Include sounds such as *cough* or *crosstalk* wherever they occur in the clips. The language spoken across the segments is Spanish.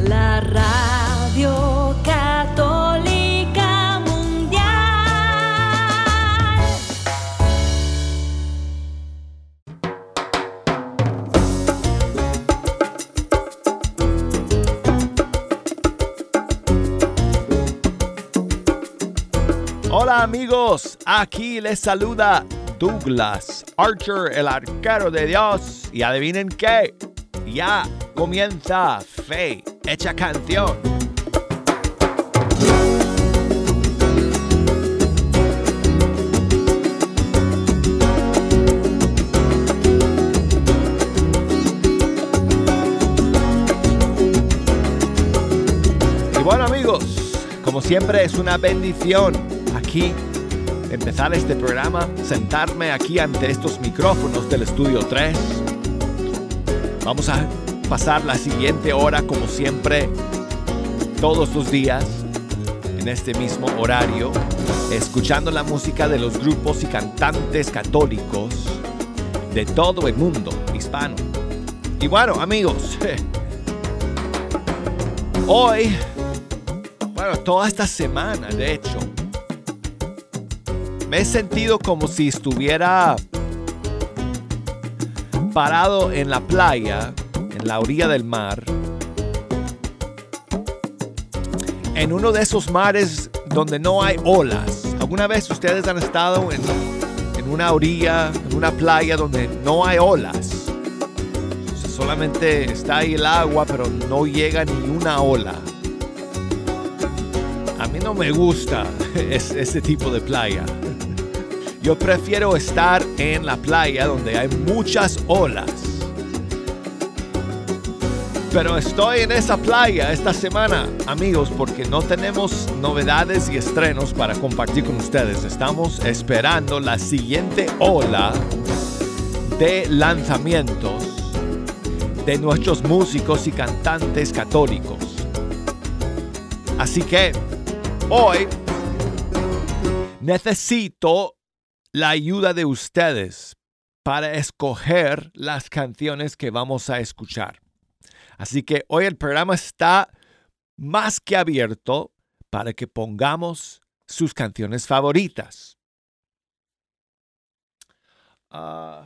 la radio católica mundial. Hola amigos, aquí les saluda Douglas Archer, el arquero de Dios. Y adivinen qué, ya comienza Fe Hecha Canción. Y bueno amigos, como siempre es una bendición aquí empezar este programa, sentarme aquí ante estos micrófonos del estudio 3. Vamos a pasar la siguiente hora como siempre, todos los días, en este mismo horario, escuchando la música de los grupos y cantantes católicos de todo el mundo hispano. Y bueno, amigos, *laughs* hoy, bueno, toda esta semana, de hecho, he sentido como si estuviera parado en la playa, en la orilla del mar, en uno de esos mares donde no hay olas. ¿Alguna vez ustedes han estado en, en una orilla, en una playa donde no hay olas? Solamente está ahí el agua, pero no llega ni una ola. A mí no me gusta *laughs* ese tipo de playa. Yo prefiero estar en la playa donde hay muchas olas. Pero estoy en esa playa esta semana, amigos, porque no tenemos novedades y estrenos para compartir con ustedes. Estamos esperando la siguiente ola de lanzamientos de nuestros músicos y cantantes católicos. Así que hoy necesito la ayuda de ustedes para escoger las canciones que vamos a escuchar. Así que hoy el programa está más que abierto para que pongamos sus canciones favoritas. Uh,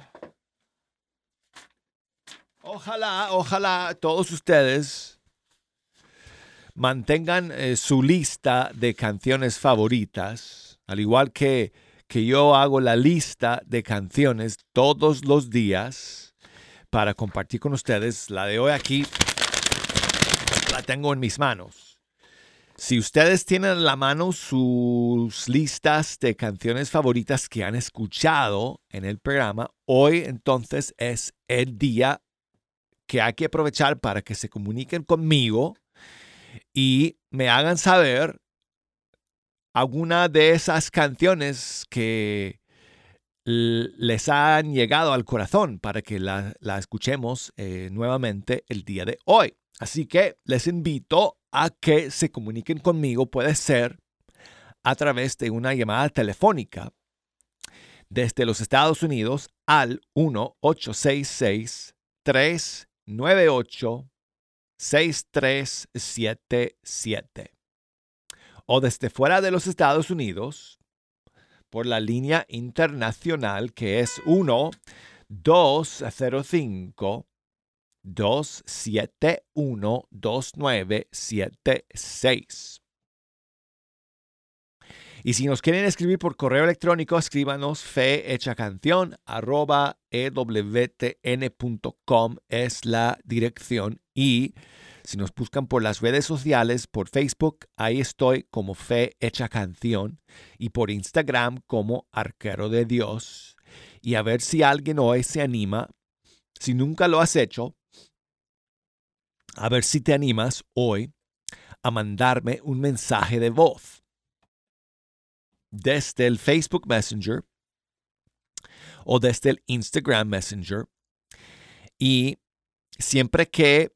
ojalá, ojalá todos ustedes mantengan eh, su lista de canciones favoritas, al igual que que yo hago la lista de canciones todos los días para compartir con ustedes. La de hoy aquí la tengo en mis manos. Si ustedes tienen en la mano sus listas de canciones favoritas que han escuchado en el programa, hoy entonces es el día que hay que aprovechar para que se comuniquen conmigo y me hagan saber alguna de esas canciones que les han llegado al corazón para que la, escuchemos eh, nuevamente el día de hoy. Así que les invito a que se comuniquen conmigo, puede ser a través de una llamada telefónica desde los Estados Unidos al 1-866-398-6377 o desde fuera de los Estados Unidos por la línea internacional que es 1 205 271 2976. Y si nos quieren escribir por correo electrónico, escríbanos fehechacanción arroba ewtn.com es la dirección y si nos buscan por las redes sociales, por Facebook, ahí estoy como Fe Hecha Canción y por Instagram como Arquero de Dios. Y a ver si alguien hoy se anima, si nunca lo has hecho, a ver si te animas hoy a mandarme un mensaje de voz desde el Facebook Messenger o desde el Instagram Messenger. Y siempre que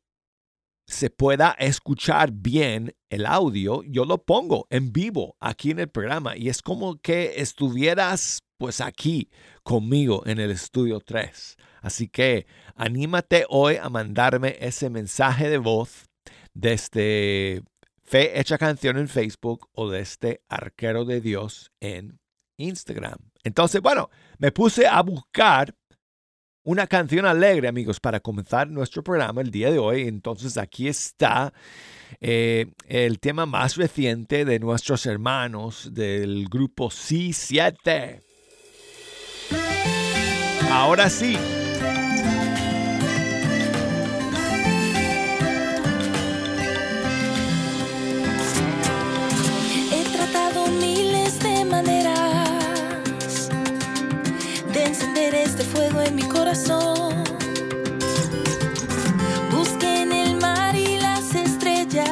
se pueda escuchar bien el audio, yo lo pongo en vivo aquí en el programa y es como que estuvieras pues aquí conmigo en el estudio 3. Así que anímate hoy a mandarme ese mensaje de voz desde Fe Hecha Canción en Facebook o desde Arquero de Dios en Instagram. Entonces, bueno, me puse a buscar una canción alegre, amigos, para comenzar nuestro programa el día de hoy. Entonces, aquí está eh, el tema más reciente de nuestros hermanos del grupo C7. Ahora sí. Fuego en mi corazón. Busqué en el mar y las estrellas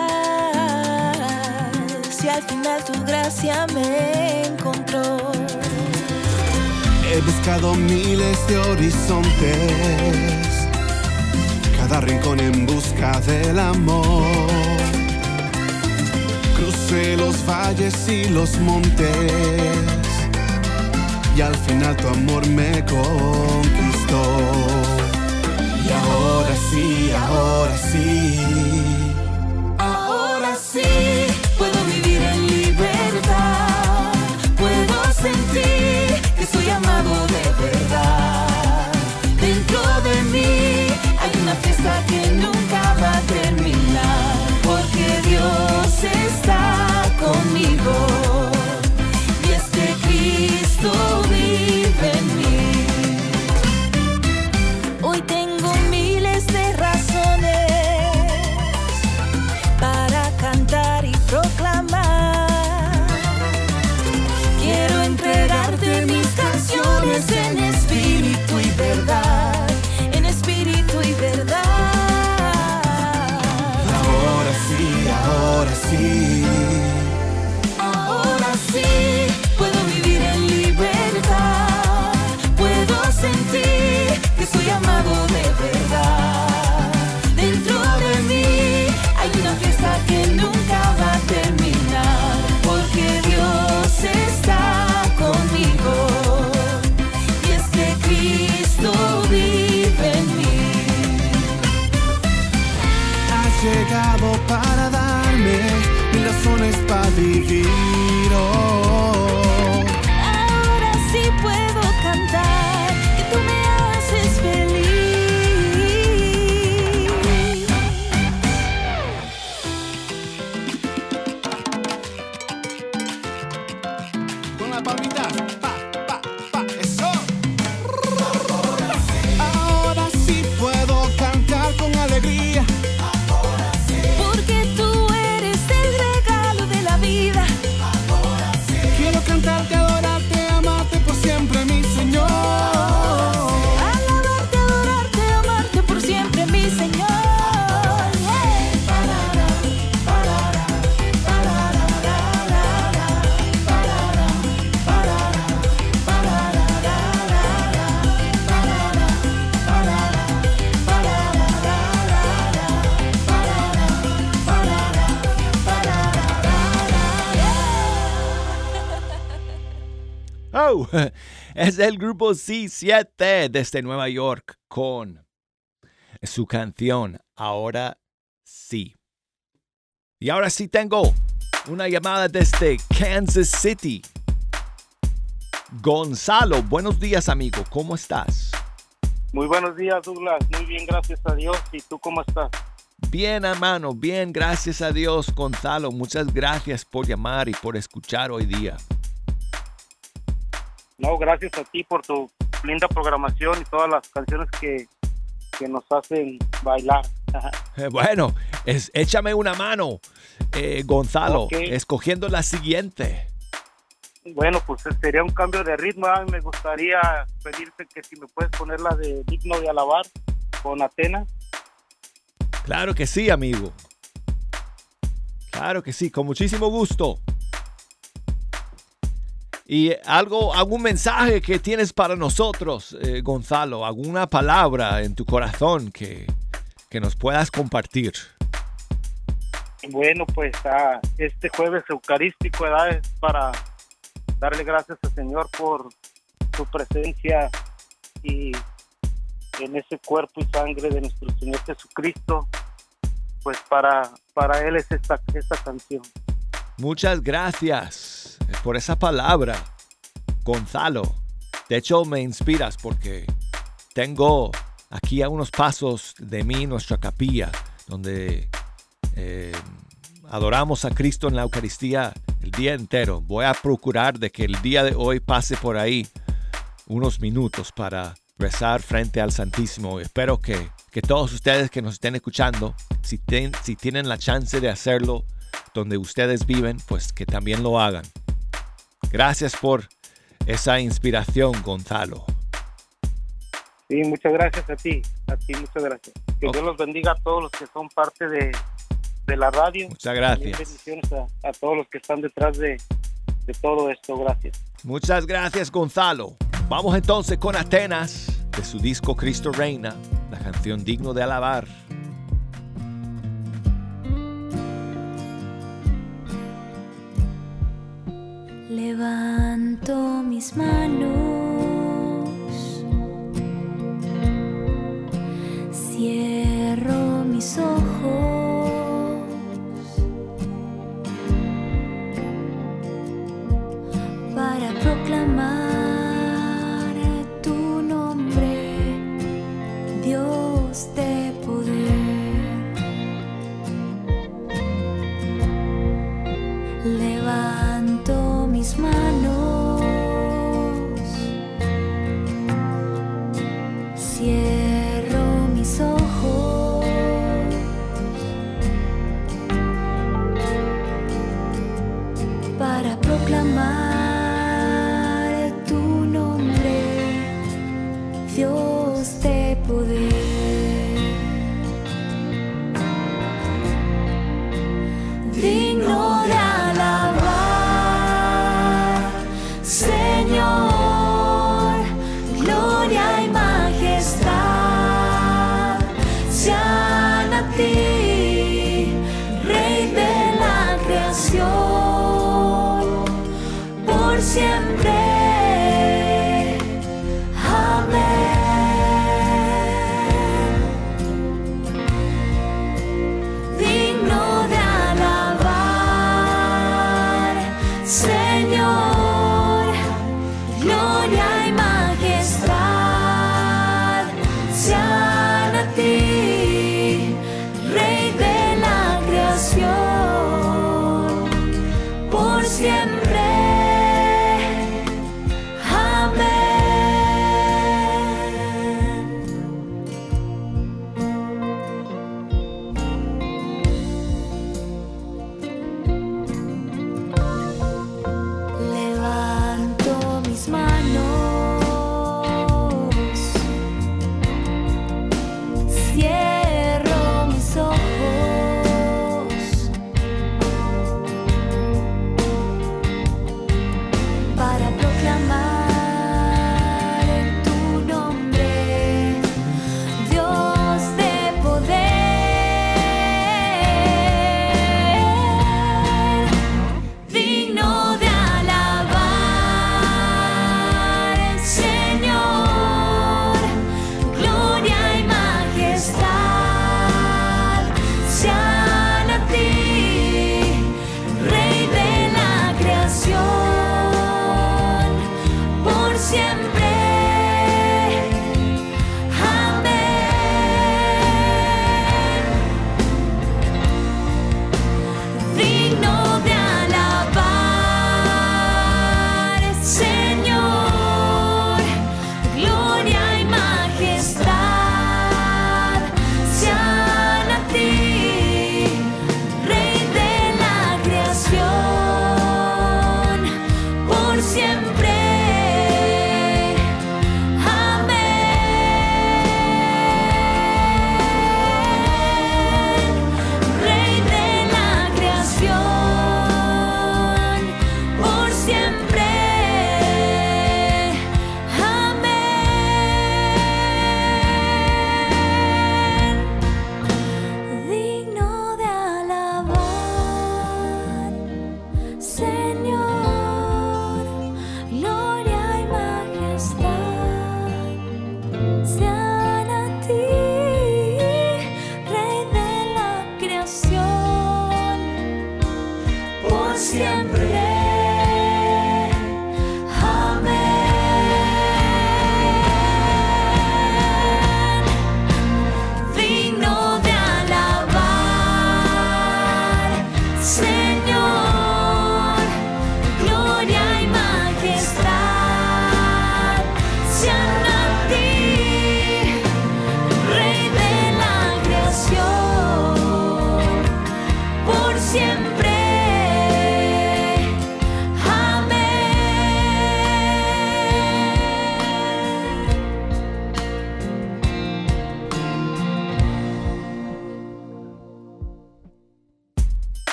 y al final tu gracia me encontró. He buscado miles de horizontes, cada rincón en busca del amor. Crucé los valles y los montes, y al final tu amor me conquistó. Y ahora sí, ahora sí, Ahora sí puedo vivir en libertad. Puedo sentir que soy amado de verdad. Dentro de mí hay una fiesta que nunca va a terminar. Porque Dios está conmigo. Oh, *laughs* es el grupo C7 desde Nueva York con su canción Ahora sí. Y ahora sí tengo una llamada desde Kansas City. Gonzalo, buenos días amigo, ¿cómo estás? Muy buenos días, Douglas. Muy bien, gracias a Dios. ¿Y tú cómo estás? Bien hermano, bien, gracias a Dios Gonzalo. Muchas gracias por llamar y por escuchar hoy día. No, gracias a ti por tu linda programación y todas las canciones que, que nos hacen bailar. *laughs* Eh, Bueno, es, échame una mano, eh, Gonzalo, escogiendo la siguiente. Bueno, pues sería un cambio de ritmo. ¿ah? Me gustaría pedirte que si me puedes poner la de Digno de Alabar con Atena. Claro que sí, amigo. Claro que sí, con muchísimo gusto. Y algo, algún mensaje que tienes para nosotros, eh, Gonzalo, alguna palabra en tu corazón que, que nos puedas compartir. Bueno, pues ah, este jueves eucarístico ¿verdad? es para darle gracias al Señor por, su presencia y en ese cuerpo y sangre de nuestro Señor Jesucristo, pues para, para Él es esta, esta canción. Muchas gracias por esa palabra, Gonzalo. De hecho, me inspiras porque tengo aquí a unos pasos de mí nuestra capilla, donde eh, adoramos a Cristo en la Eucaristía el día entero. Voy a procurar de que el día de hoy pase por ahí unos minutos para rezar frente al Santísimo. Espero que, que todos ustedes que nos estén escuchando, si, si tienen la chance de hacerlo donde ustedes viven, pues que también lo hagan. Gracias por esa inspiración, Gonzalo. Sí, muchas gracias a ti, a ti muchas gracias. Que Dios los bendiga a todos los que son parte de, de la radio. Muchas gracias. bendiciones a, a, todos los que están detrás de, de todo esto, gracias. Muchas gracias, Gonzalo. Vamos entonces con Atenas, de su disco Cristo Reina, la canción digno de alabar. Levanto mis manos, cierro mis ojos.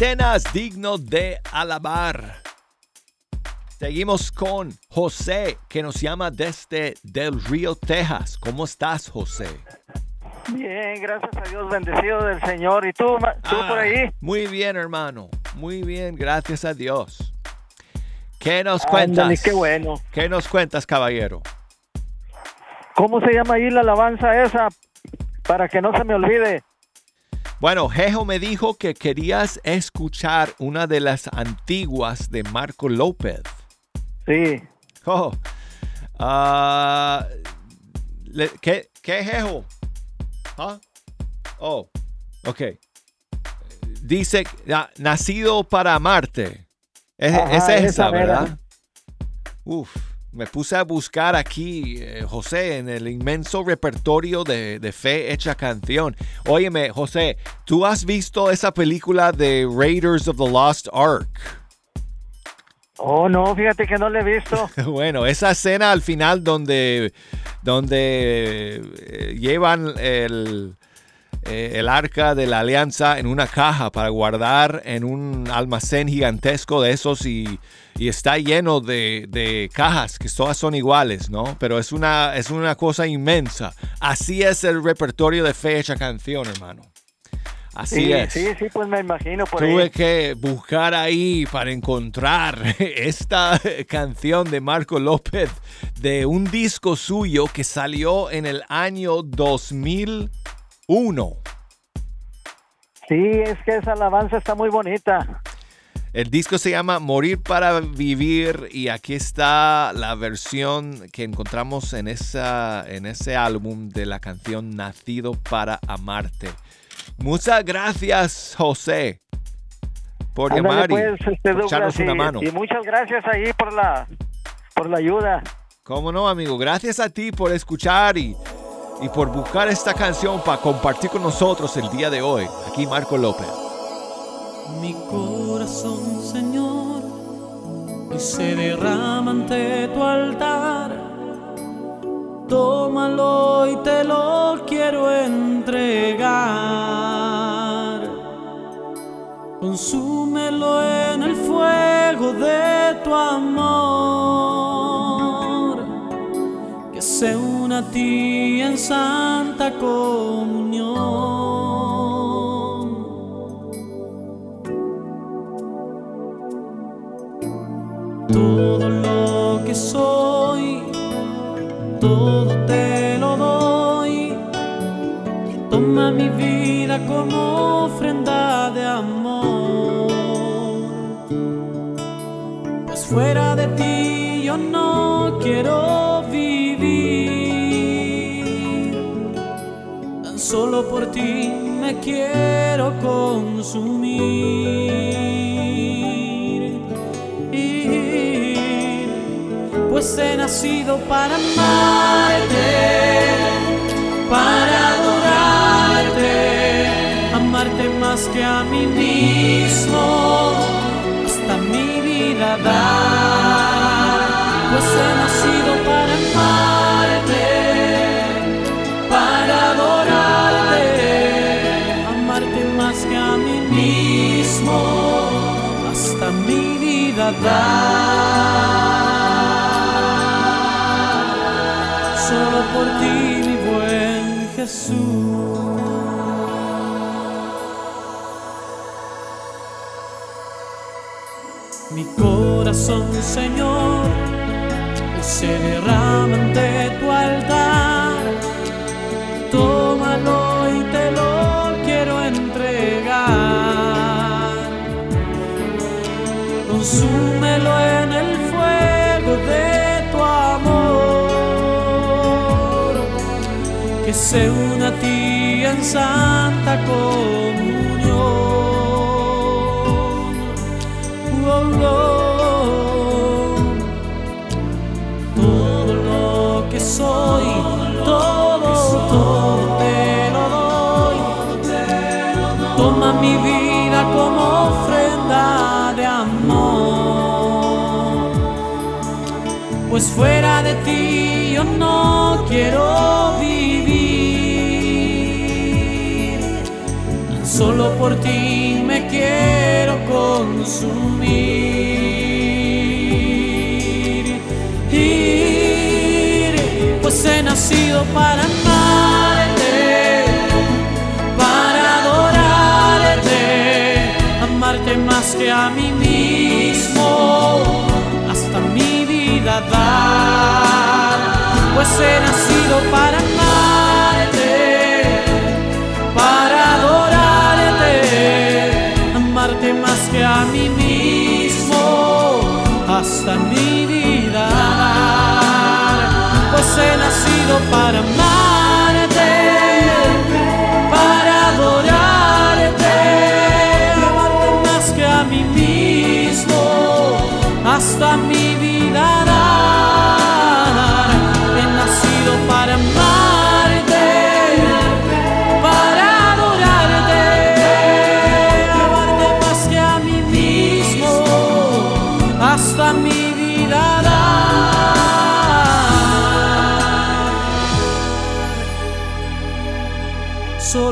Atenas, digno de alabar. Seguimos con José, que nos llama desde Del Río, Texas. ¿Cómo estás, José? Bien, gracias a Dios, bendecido del Señor. ¿Y tú, tú Ah, por ahí? Muy bien, hermano. Muy bien, gracias a Dios. ¿Qué nos Ándale, cuentas? qué bueno. ¿Qué nos cuentas, caballero? ¿Cómo se llama ahí la alabanza esa? Para que no se me olvide. Bueno, Jejo me dijo que querías escuchar una de las antiguas de Marco López. Sí. Oh, ah, ¿qué, ¿Qué Jejo? ¿Ah? Oh, ok. Dice, nacido para amarte. Es, Ajá, es esa, esa. ¿verdad? Uf, me puse a buscar aquí, eh, José, en el inmenso repertorio de, de Fe Hecha Canción. Óyeme, José, ¿tú has visto esa película de Raiders of the Lost Ark? Oh, no, fíjate que no le he visto. *laughs* Bueno, esa escena al final donde, donde eh, llevan el, eh, el arca de la alianza en una caja para guardar en un almacén gigantesco de esos y, y está lleno de, de cajas que todas son iguales, ¿no? Pero es una, es una cosa inmensa. Así es el repertorio de fecha canción, hermano. Así sí, es. sí, sí, pues me imagino por Tuve ahí. que buscar ahí para encontrar *laughs* esta canción de Marco López de un disco suyo que salió en el año 2001. Sí, es que esa alabanza está muy bonita. El disco se llama Morir para Vivir y aquí está la versión que encontramos en, esa, en ese álbum de la canción Nacido para Amarte. Muchas gracias, José, por Ándale, llamar y pues, este, por echarnos una mano. Y, muchas gracias ahí por la, por la ayuda. ¿Cómo no, amigo? Gracias a ti por escuchar y, y por buscar esta canción para compartir con nosotros el día de hoy. Aquí Marco López. Mi corazón, Señor, hoy se derrama ante tu altar. Tómalo y te lo quiero entregar. Consúmelo en el fuego de tu amor. Que se una a ti en santa comunión. todo lo que soy, todo te lo doy. Toma mi vida como ofrenda de amor. Pues fuera de ti yo no quiero solo por ti me quiero consumir. Ir, Pues he nacido para amarte, para adorarte, amarte más que a mí mismo, hasta mi vida dar. Pues he nacido para amarte, dar. Solo por ti, mi buen Jesús. Mi corazón, Señor, se derrama ante tu altar. Consúmelo en el fuego de tu amor. Que se una a ti en santa comunión. Oh, oh. Todo lo que soy, todo, todo te. Toma mi vida como Pues fuera de ti yo no quiero vivir. Tan solo por ti me quiero consumir. Ir, pues he nacido para amarte, para adorarte, amarte más que a mí pues he nacido para amarte, para adorarte, amarte más que a mí mismo, hasta mi vida. Pues he nacido para amarte,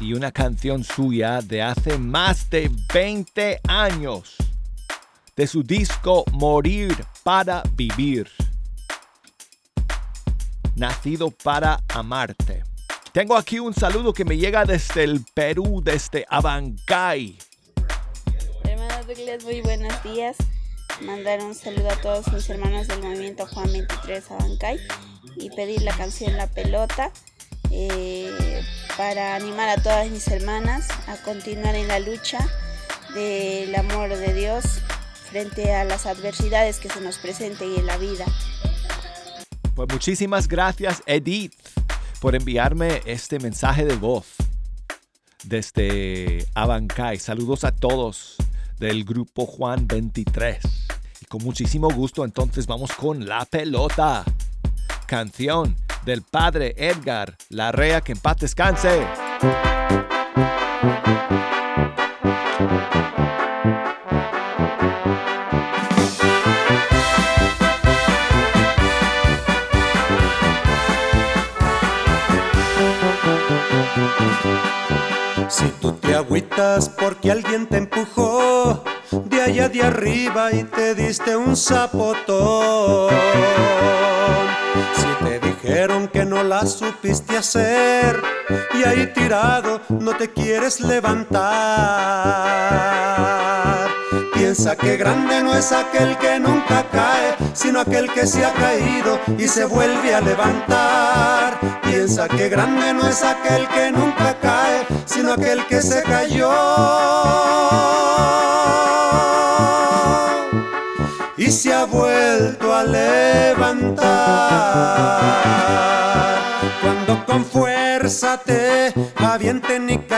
y una canción suya de hace más de 20 años, de su disco Morir para Vivir. Nacido para amarte. Tengo aquí un saludo que me llega desde el Perú, desde Abancay. Hermano Douglas, muy buenos días. Mandar un saludo a todos mis hermanos del movimiento Juan 23 Abancay y pedir la canción La Pelota eh, para animar a todas mis hermanas a continuar en la lucha del amor de Dios frente a las adversidades que se nos presenten en la vida. Pues muchísimas gracias Edith por enviarme este mensaje de voz desde Abancay. Saludos a todos del grupo Juan 23. Y con muchísimo gusto entonces vamos con La Pelota, canción del padre Edgar Larrea, que en paz descanse. Si tú te agüitas porque alguien te empujó de allá de arriba y te diste un zapotón. No la supiste hacer y ahí tirado no te quieres levantar. Piensa que grande no es aquel que nunca cae, sino aquel que se ha caído y se vuelve a levantar. Piensa que grande no es aquel que nunca cae, sino aquel que se cayó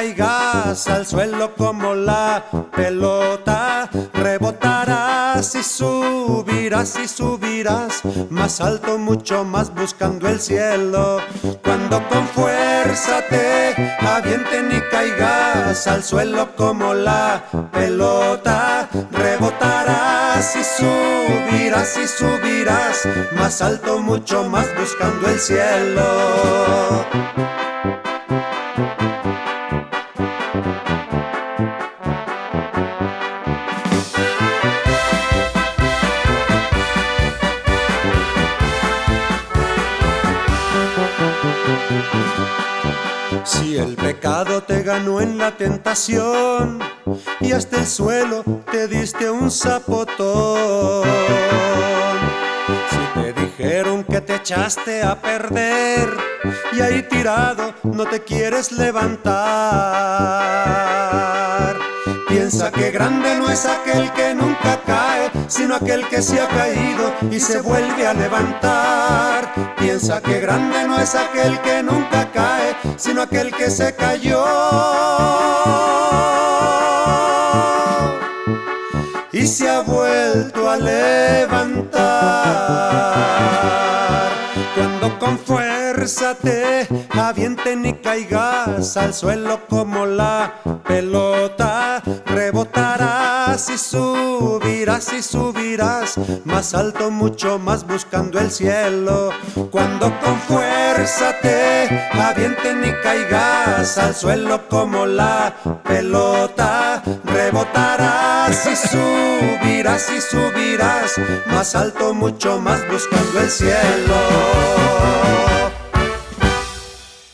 caigas al suelo como la pelota, rebotarás y subirás y subirás más alto, mucho más buscando el cielo. Cuando con fuerza te avienten y caigas al suelo como la pelota, rebotarás y subirás y subirás más alto, mucho más buscando el cielo. Ganó en la tentación y hasta el suelo te diste un zapotón. Si te dijeron que te echaste a perder y ahí tirado no te quieres levantar. Piensa que grande no es aquel que nunca cae, sino aquel que se ha caído y se vuelve a levantar. Piensa que grande no es aquel que nunca cae, sino aquel que se cayó y se ha a levantar. Cuando con te avienten y caigas al suelo como la pelota, rebotarás y subirás y subirás más alto, mucho más buscando el cielo. Cuando con fuerza te avienten y caigas al suelo como la pelota, rebotarás y subirás y subirás más alto, mucho más buscando el cielo.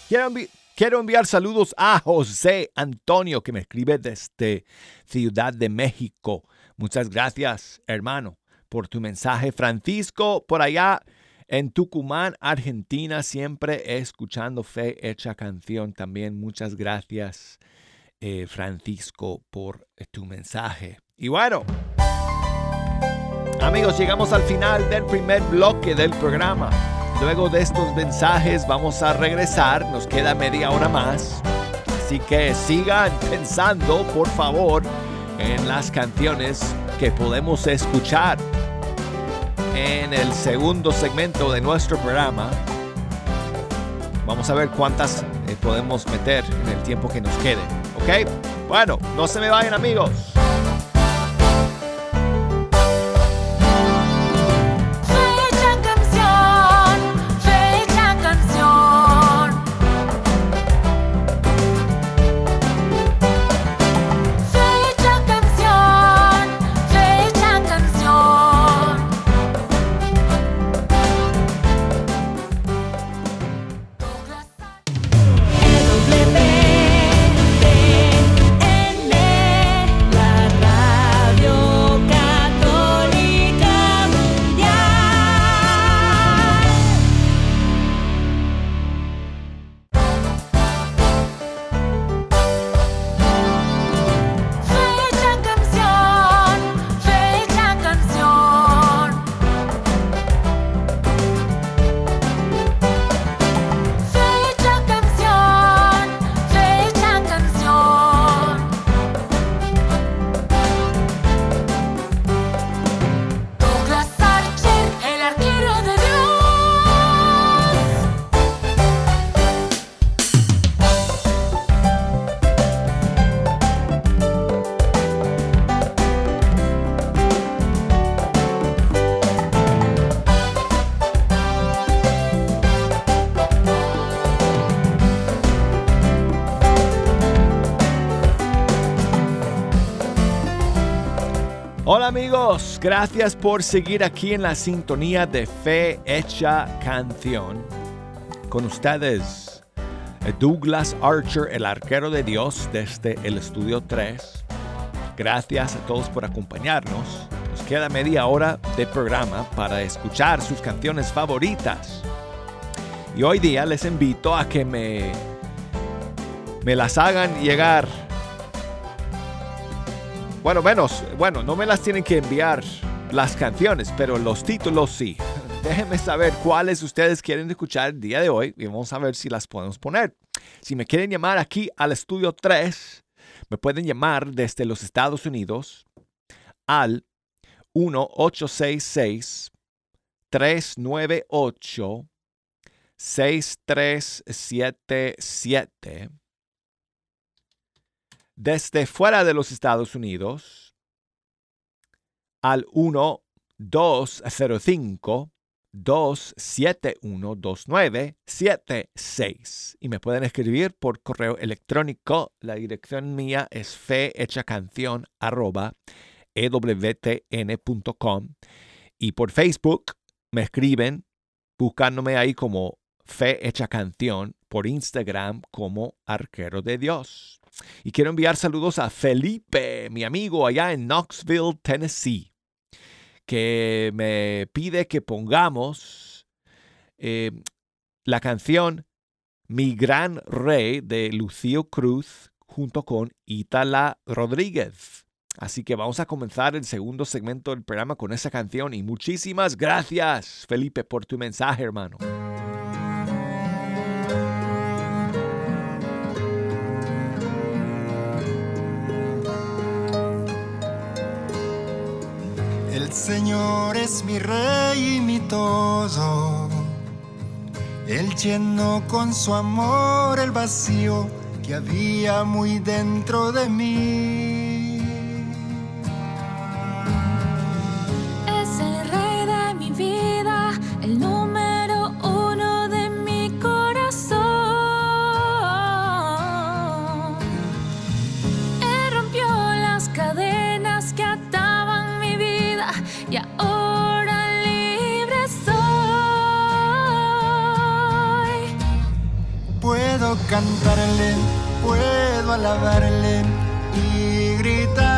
Quiero, envi- quiero enviar saludos a José Antonio que me escribe desde Ciudad de México. Muchas gracias, hermano, por tu mensaje. Francisco, por allá en Tucumán, Argentina, siempre escuchando Fe Hecha Canción. También muchas gracias, eh, Francisco, por tu mensaje. Y bueno, amigos, llegamos al final del primer bloque del programa. Luego de estos mensajes vamos a regresar, nos queda media hora más. Así que sigan pensando, por favor, en las canciones que podemos escuchar en el segundo segmento de nuestro programa. Vamos a ver cuántas eh, podemos meter en el tiempo que nos quede. ¿Ok? Bueno, no se me vayan amigos. Gracias por seguir aquí en la sintonía de Fe Hecha Canción. Con ustedes, Douglas Archer, el arquero de Dios desde el estudio 3. Gracias a todos por acompañarnos. Nos queda media hora de programa para escuchar sus canciones favoritas. Y hoy día les invito a que me, me las hagan llegar bueno, menos, bueno, no me las tienen que enviar las canciones, pero los títulos sí. *laughs* Déjenme saber cuáles ustedes quieren escuchar el día de hoy y vamos a ver si las podemos poner. Si me quieren llamar aquí al estudio 3, me pueden llamar desde los Estados Unidos al 1866 398 6377 desde fuera de los Estados Unidos al 1-205 2712976 y me pueden escribir por correo electrónico. La dirección mía es fehechacancion arroba ewtn.com y por Facebook me escriben buscándome ahí como Fe Hecha Canción, por Instagram como Arquero de Dios. Y quiero enviar saludos a Felipe, mi amigo allá en Knoxville, Tennessee, que me pide que pongamos eh, la canción Mi Gran Rey de Lucio Cruz junto con Itala Rodríguez. Así que vamos a comenzar el segundo segmento del programa con esa canción y muchísimas gracias, Felipe, por tu mensaje, hermano. El Señor es mi rey y mi todo. Él llenó con su amor el vacío que había muy dentro de mí. alabarle y gritar.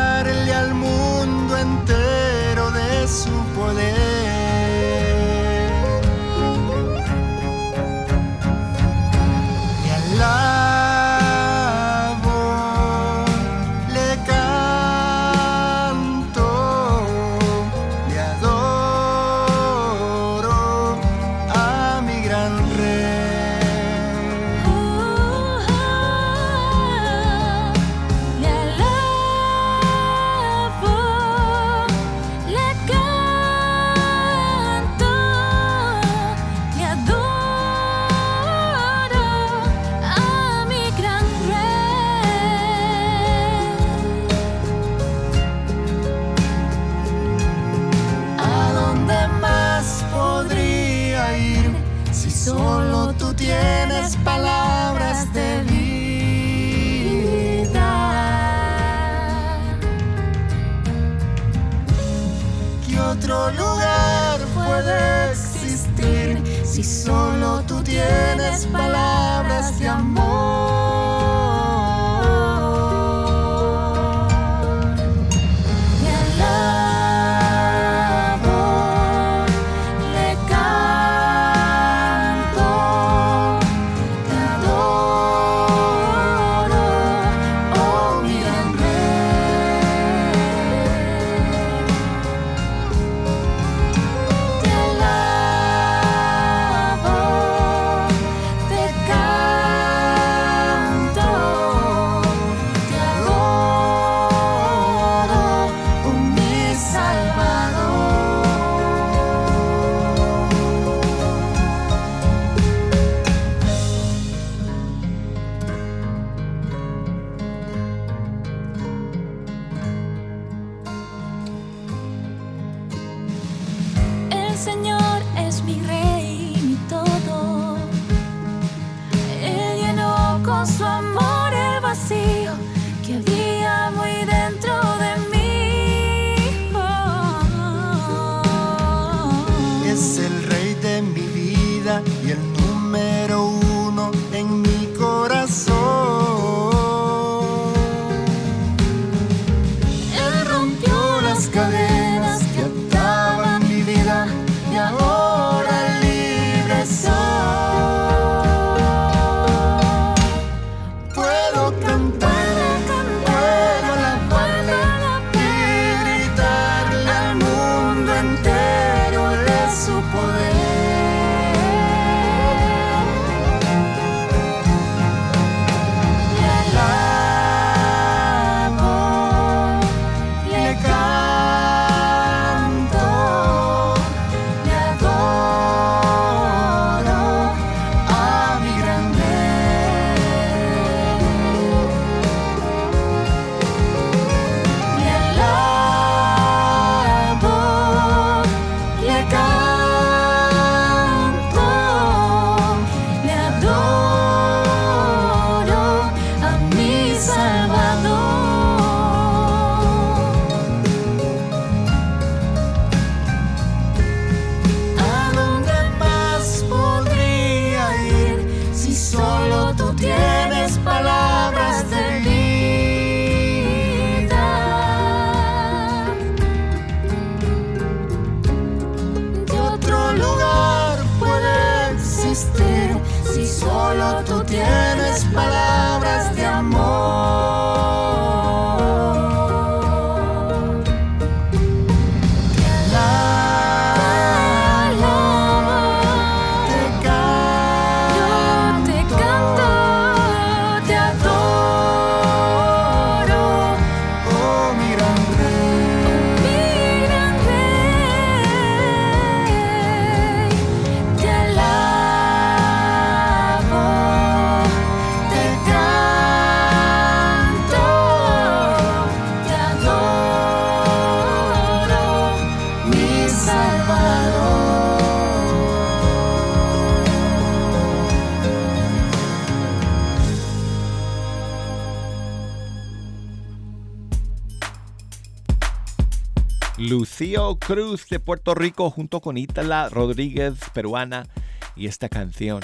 Cruz de Puerto Rico junto con Itala Rodríguez, peruana, y esta canción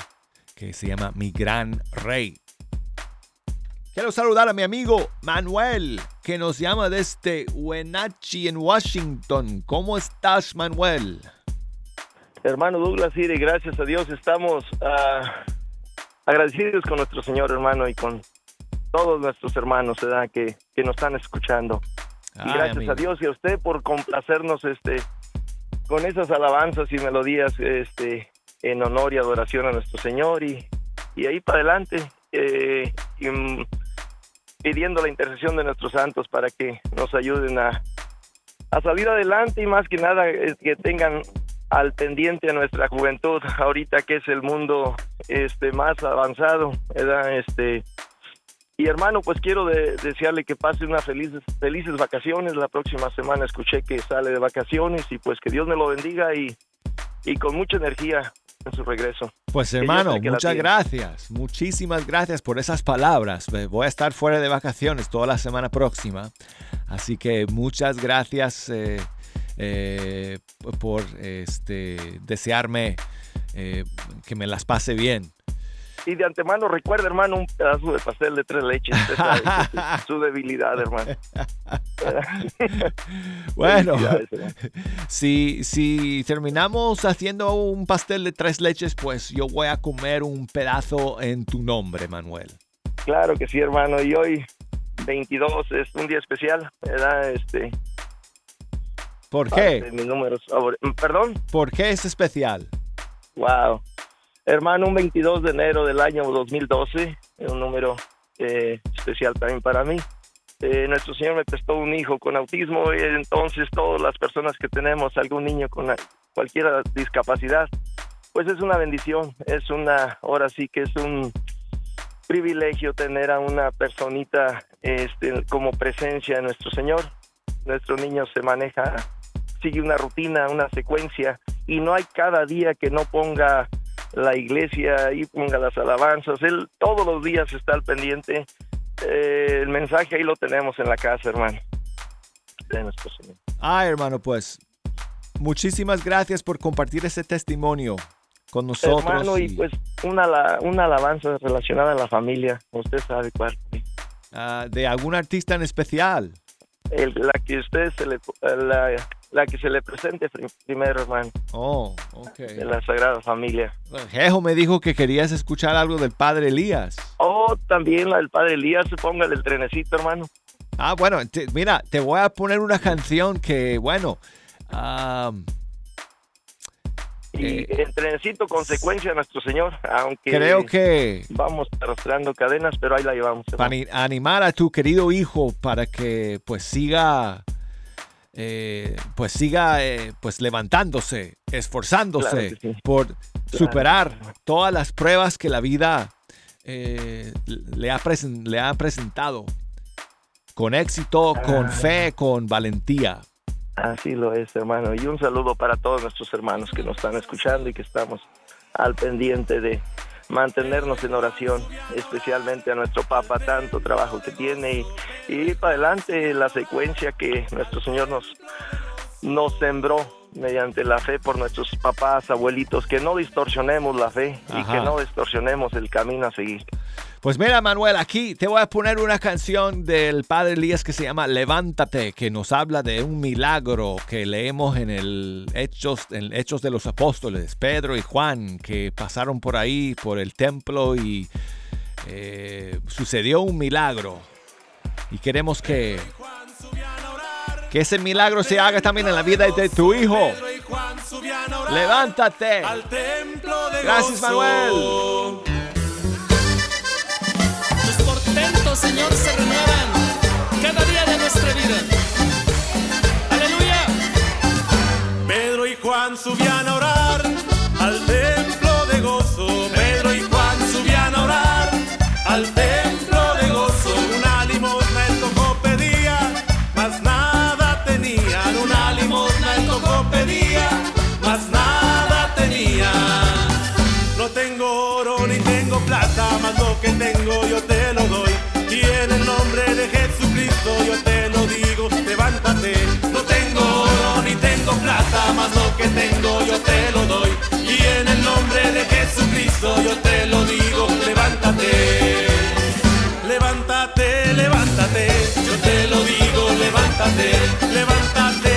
que se llama Mi Gran Rey. Quiero saludar a mi amigo Manuel, que nos llama desde Wenatchee en Washington. ¿Cómo estás, Manuel? Hermano Douglas, de gracias a Dios estamos ah, agradecidos con nuestro Señor, hermano, y con todos nuestros hermanos. Que, que nos están escuchando. Y gracias amigo. a Dios y a usted por complacernos este con esas alabanzas y melodías este en honor y adoración a nuestro Señor y, y ahí para adelante eh, y, mm, pidiendo la intercesión de nuestros santos para que nos ayuden a, a salir adelante y más que nada eh, que tengan al pendiente a nuestra juventud ahorita que es el mundo este más avanzado ¿verdad? este y hermano, pues quiero de- desearle que pase unas felices, felices vacaciones. La próxima semana escuché que sale de vacaciones y pues que Dios me lo bendiga y, y con mucha energía en su regreso. Pues hermano, muchas gracias. Muchísimas gracias por esas palabras. Voy a estar fuera de vacaciones toda la semana próxima. Así que muchas gracias eh, eh, por este, desearme eh, que me las pase bien. Y de antemano recuerda, hermano, un pedazo de pastel de tres leches. Usted sabe su *laughs* debilidad, hermano. *laughs* Bueno, si, si terminamos haciendo un pastel de tres leches, pues yo voy a comer un pedazo en tu nombre, Manuel. Claro que sí, hermano. Y hoy, 22, es un día especial, ¿verdad? Este, ¿Por qué? mis números favor- Perdón. ¿Por qué es especial? Wow. Hermano, un 22 de enero del año 2012, es un número eh, especial también para mí. Eh, nuestro Señor me prestó un hijo con autismo, y entonces todas las personas que tenemos algún niño con cualquier discapacidad, pues es una bendición, es una, ahora sí que es un privilegio tener a una personita este, como presencia de nuestro Señor. Nuestro niño se maneja, sigue una rutina, una secuencia, y no hay cada día que no ponga la iglesia y ponga las alabanzas. Él todos los días está al pendiente. Eh, el mensaje ahí lo tenemos en la casa, hermano. Ah, hermano, pues muchísimas gracias por compartir ese testimonio con nosotros. hermano, y y, pues una, una alabanza relacionada a la familia. Usted sabe cuál. ah, de algún artista en especial. El- la que usted se le, la, la que se le presente prim- primero, hermano, Oh, ok. de la Sagrada Familia. Jejo me dijo que querías escuchar algo del padre Elías. Oh, también la del Padre Elías, póngale el trenecito, hermano. Ah, bueno, te- mira, te voy a poner una canción que, bueno, am, Y Eh, el trenecito, consecuencia de nuestro Señor, aunque creo que vamos arrastrando cadenas, pero ahí la llevamos. para ani- animar a tu querido hijo para que pues siga eh, pues siga eh, pues levantándose esforzándose Claro que sí. por superar todas las pruebas que la vida eh, le, ha le ha presentado con éxito con Ah. fe con valentía Así lo es, hermano. Y un saludo para todos nuestros hermanos que nos están escuchando y que estamos al pendiente de mantenernos en oración, especialmente a nuestro Papa, tanto trabajo que tiene y, para adelante la secuencia que nuestro Señor nos, nos sembró mediante la fe por nuestros papás, abuelitos, que no distorsionemos la fe y que no distorsionemos el camino a seguir. Pues mira, Manuel, aquí te voy a poner una canción del padre Elías que se llama Levántate, que nos habla de un milagro que leemos en el Hechos, en Hechos de los Apóstoles, Pedro y Juan, que pasaron por ahí, por el templo y eh, sucedió un milagro. Y queremos que, que ese milagro se haga también en la vida de tu hijo. Levántate. Gracias, Manuel. Tus portentos, Señor, se renuevan cada día de nuestra vida. Aleluya. Pedro y Juan subían a orar al templo mas lo que tengo yo te lo doy. Y en el nombre de Jesucristo yo te lo digo, levántate. No tengo oro plata, más lo que tengo yo te lo doy. Y en el nombre de Jesucristo yo te lo digo, levántate. Levántate, levántate, yo te lo digo, levántate, levántate,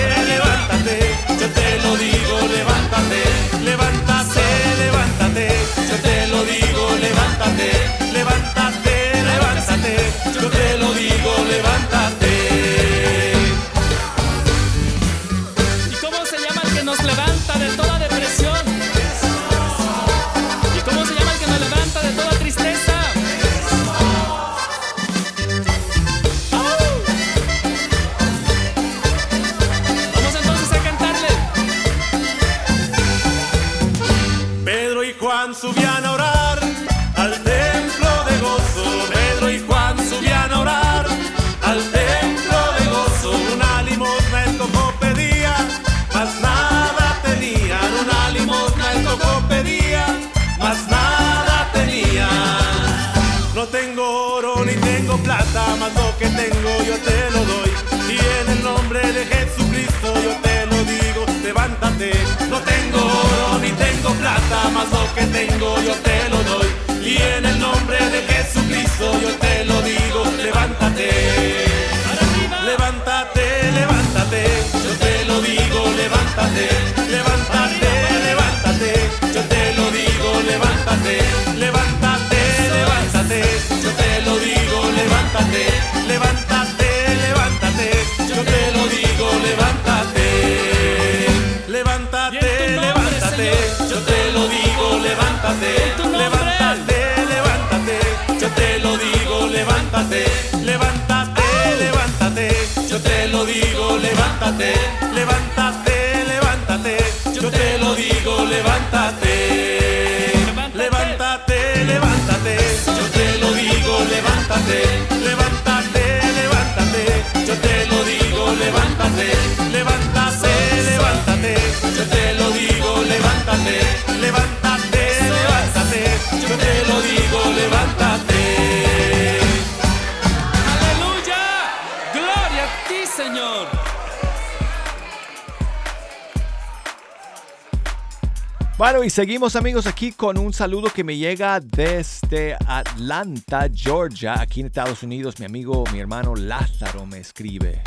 Bueno, y seguimos amigos aquí con un saludo que me llega desde Atlanta, Georgia, aquí en Estados Unidos. Mi amigo, mi hermano Lázaro me escribe.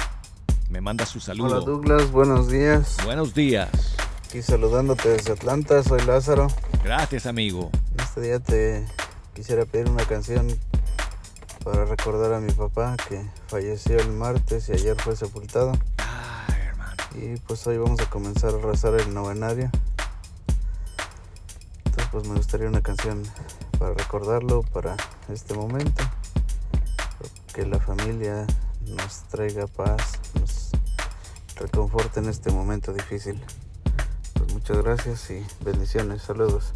Me manda su saludo. Hola Douglas, buenos días. Buenos días. Aquí saludándote desde Atlanta, soy Lázaro. Gracias, amigo. Este día te quisiera pedir una canción para recordar a mi papá que falleció el martes y ayer fue sepultado. Ay, hermano. Y pues hoy vamos a comenzar a rezar el novenario. Entonces pues me gustaría una canción para recordarlo para este momento. Que la familia nos traiga paz, nos reconforte en este momento difícil. Pues muchas gracias y bendiciones. Saludos.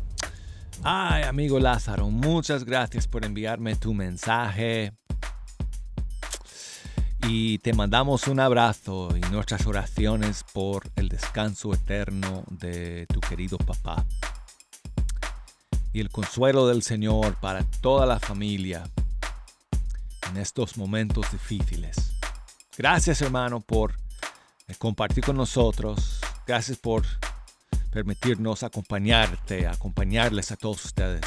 Ay, amigo Lázaro, muchas gracias por enviarme tu mensaje. Y te mandamos un abrazo y nuestras oraciones por el descanso eterno de tu querido papá. Y el consuelo del Señor para toda la familia en estos momentos difíciles. Gracias hermano por eh, compartir con nosotros. Gracias por permitirnos acompañarte, acompañarles a todos ustedes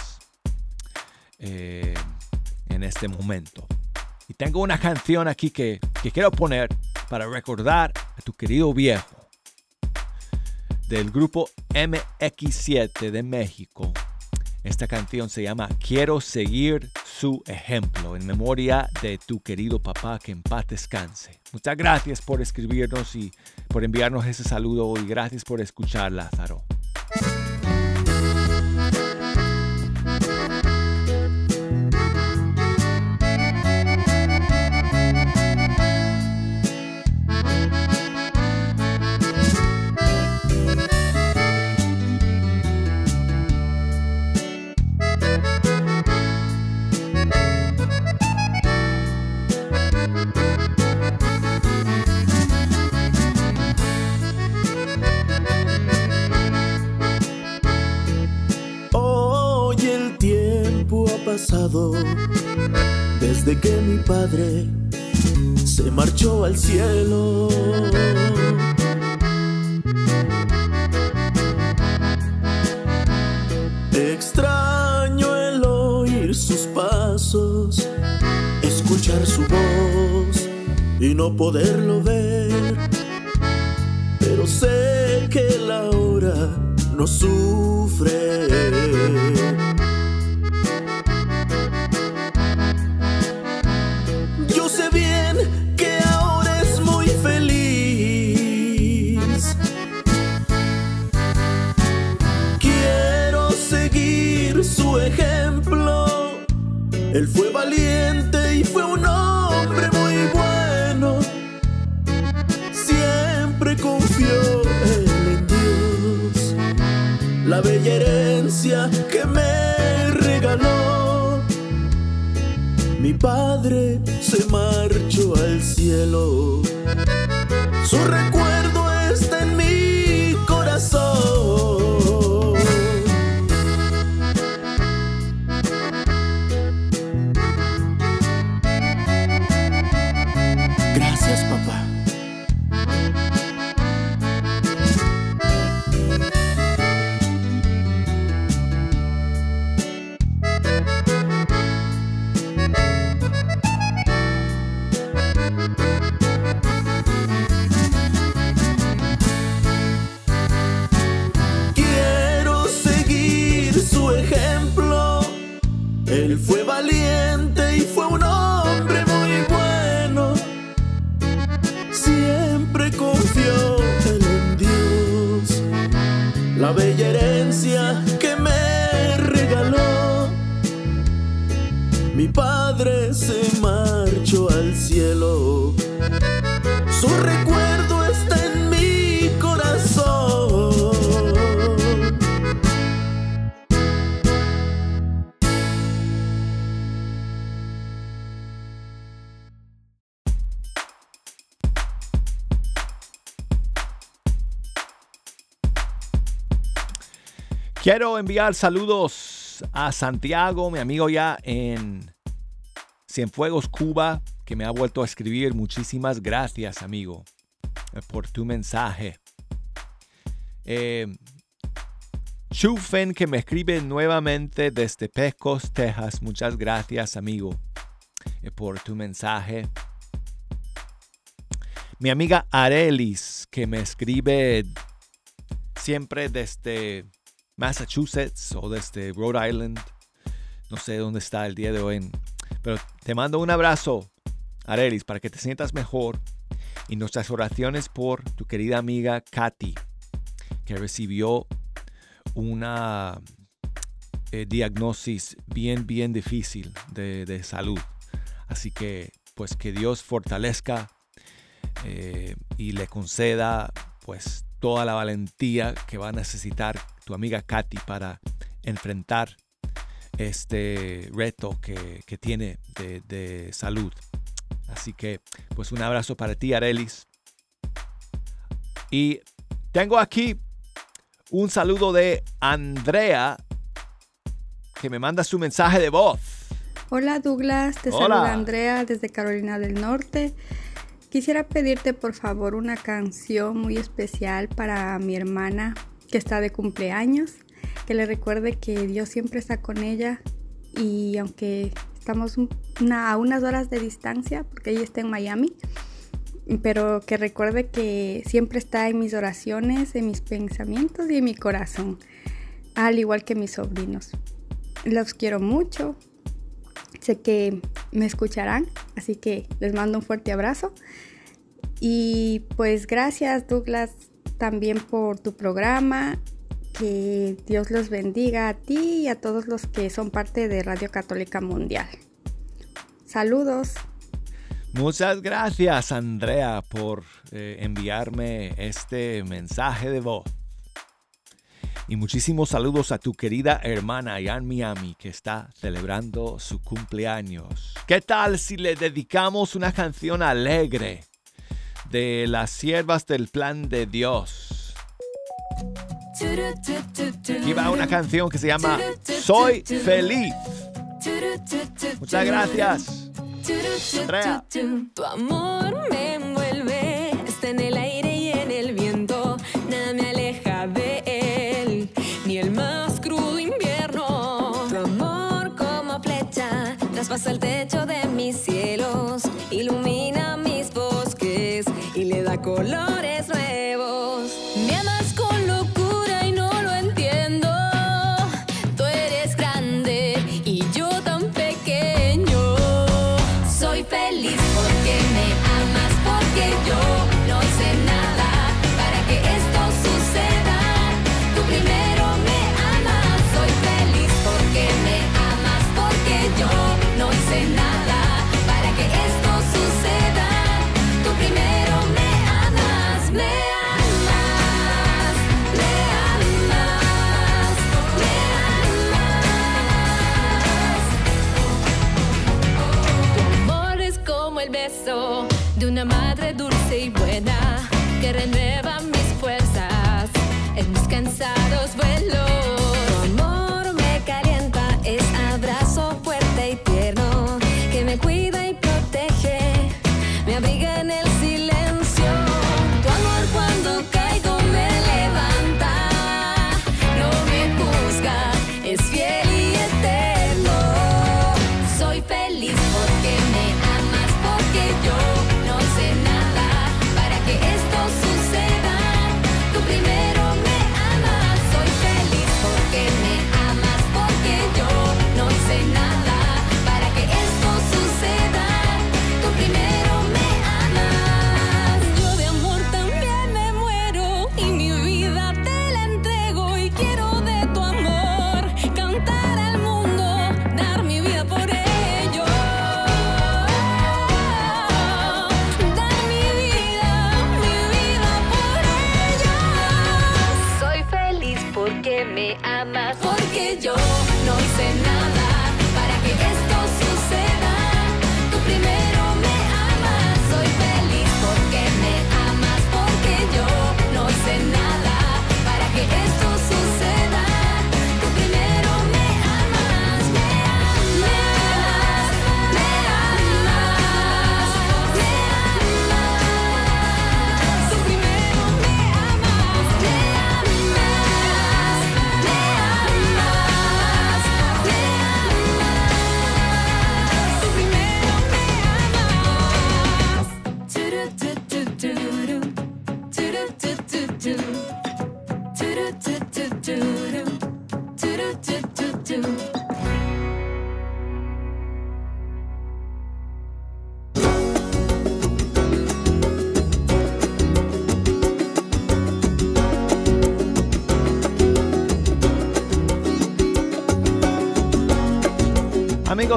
eh, en este momento. Y tengo una canción aquí que, que quiero poner para recordar a tu querido viejo del grupo MX7 de México. Esta canción se llama Quiero seguir su ejemplo en memoria de tu querido papá que en paz descanse. Muchas gracias por escribirnos y por enviarnos ese saludo y gracias por escuchar Lázaro. se marchó al cielo. Extraño el oír sus pasos, escuchar su voz y no poderlo ver. Pero sé que la hora no sufre. Él fue valiente y fue un hombre muy bueno. Siempre confió él en Dios. La bella herencia que me regaló. Mi padre se marchó al cielo. Quiero enviar saludos a Santiago, mi amigo ya en Cienfuegos, Cuba, que me ha vuelto a escribir. Muchísimas gracias, amigo, eh, por tu mensaje. Eh, Chufen, que me escribe nuevamente desde Pecos, Texas. Muchas gracias, amigo, eh, por tu mensaje. Mi amiga Arelis, que me escribe siempre desde Massachusetts o desde Rhode Island. No sé dónde está el día de hoy. Pero te mando un abrazo, Arelis, para que te sientas mejor. Y nuestras oraciones por tu querida amiga Katy, que recibió una eh, diagnosis bien, bien difícil de, de salud. Así que, pues que Dios fortalezca eh, y le conceda, pues, toda la valentía que va a necesitar tu amiga Katy para enfrentar este reto que, que tiene de, de salud. Así que, pues un abrazo para ti, Arelis. Y tengo aquí un saludo de Andrea, que me manda su mensaje de voz. Hola Douglas, te Hola. saluda Andrea desde Carolina del Norte. Quisiera pedirte por favor una canción muy especial para mi hermana que está de cumpleaños, que le recuerde que Dios siempre está con ella y aunque estamos a unas horas de distancia, porque ella está en Miami, pero que recuerde que siempre está en mis oraciones, en mis pensamientos y en mi corazón, al igual que mis sobrinos. Los quiero mucho, sé que me escucharán, así que les mando un fuerte abrazo. Y pues gracias Douglas también por tu programa. Que Dios los bendiga a ti y a todos los que son parte de Radio Católica Mundial. Saludos. Muchas gracias, Andrea, por eh, enviarme este mensaje de voz. Y muchísimos saludos a tu querida hermana allá en Miami que está celebrando su cumpleaños. ¿Qué tal si le dedicamos una canción alegre de las siervas del plan de Dios? Aquí va una canción que se llama Soy feliz. Muchas gracias. Andrea. Tu amor me traspasa el techo de mis cielos, ilumina mis bosques y le da colores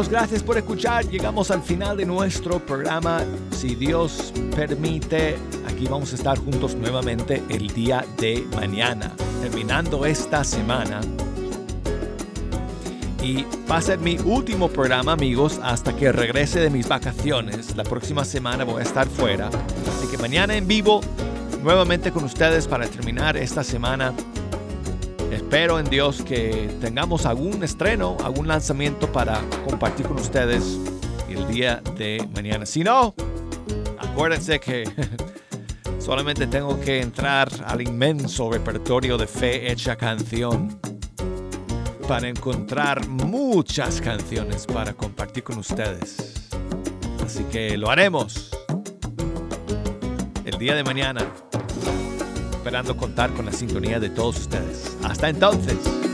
Amigos, gracias por escuchar. Llegamos al final de nuestro programa. Si Dios permite, aquí vamos a estar juntos nuevamente el día de mañana, terminando esta semana. Y va a ser mi último programa, amigos, hasta que regrese de mis vacaciones. La próxima semana voy a estar fuera. Así que mañana en vivo, nuevamente con ustedes para terminar esta semana. Espero en Dios que tengamos algún estreno, algún lanzamiento para compartir con ustedes el día de mañana. Si no, acuérdense que *laughs* solamente tengo que entrar al inmenso repertorio de fe hecha canción para encontrar muchas canciones para compartir con ustedes. Así que lo haremos el día de mañana, esperando contar con la sintonía de todos ustedes. Hasta entonces.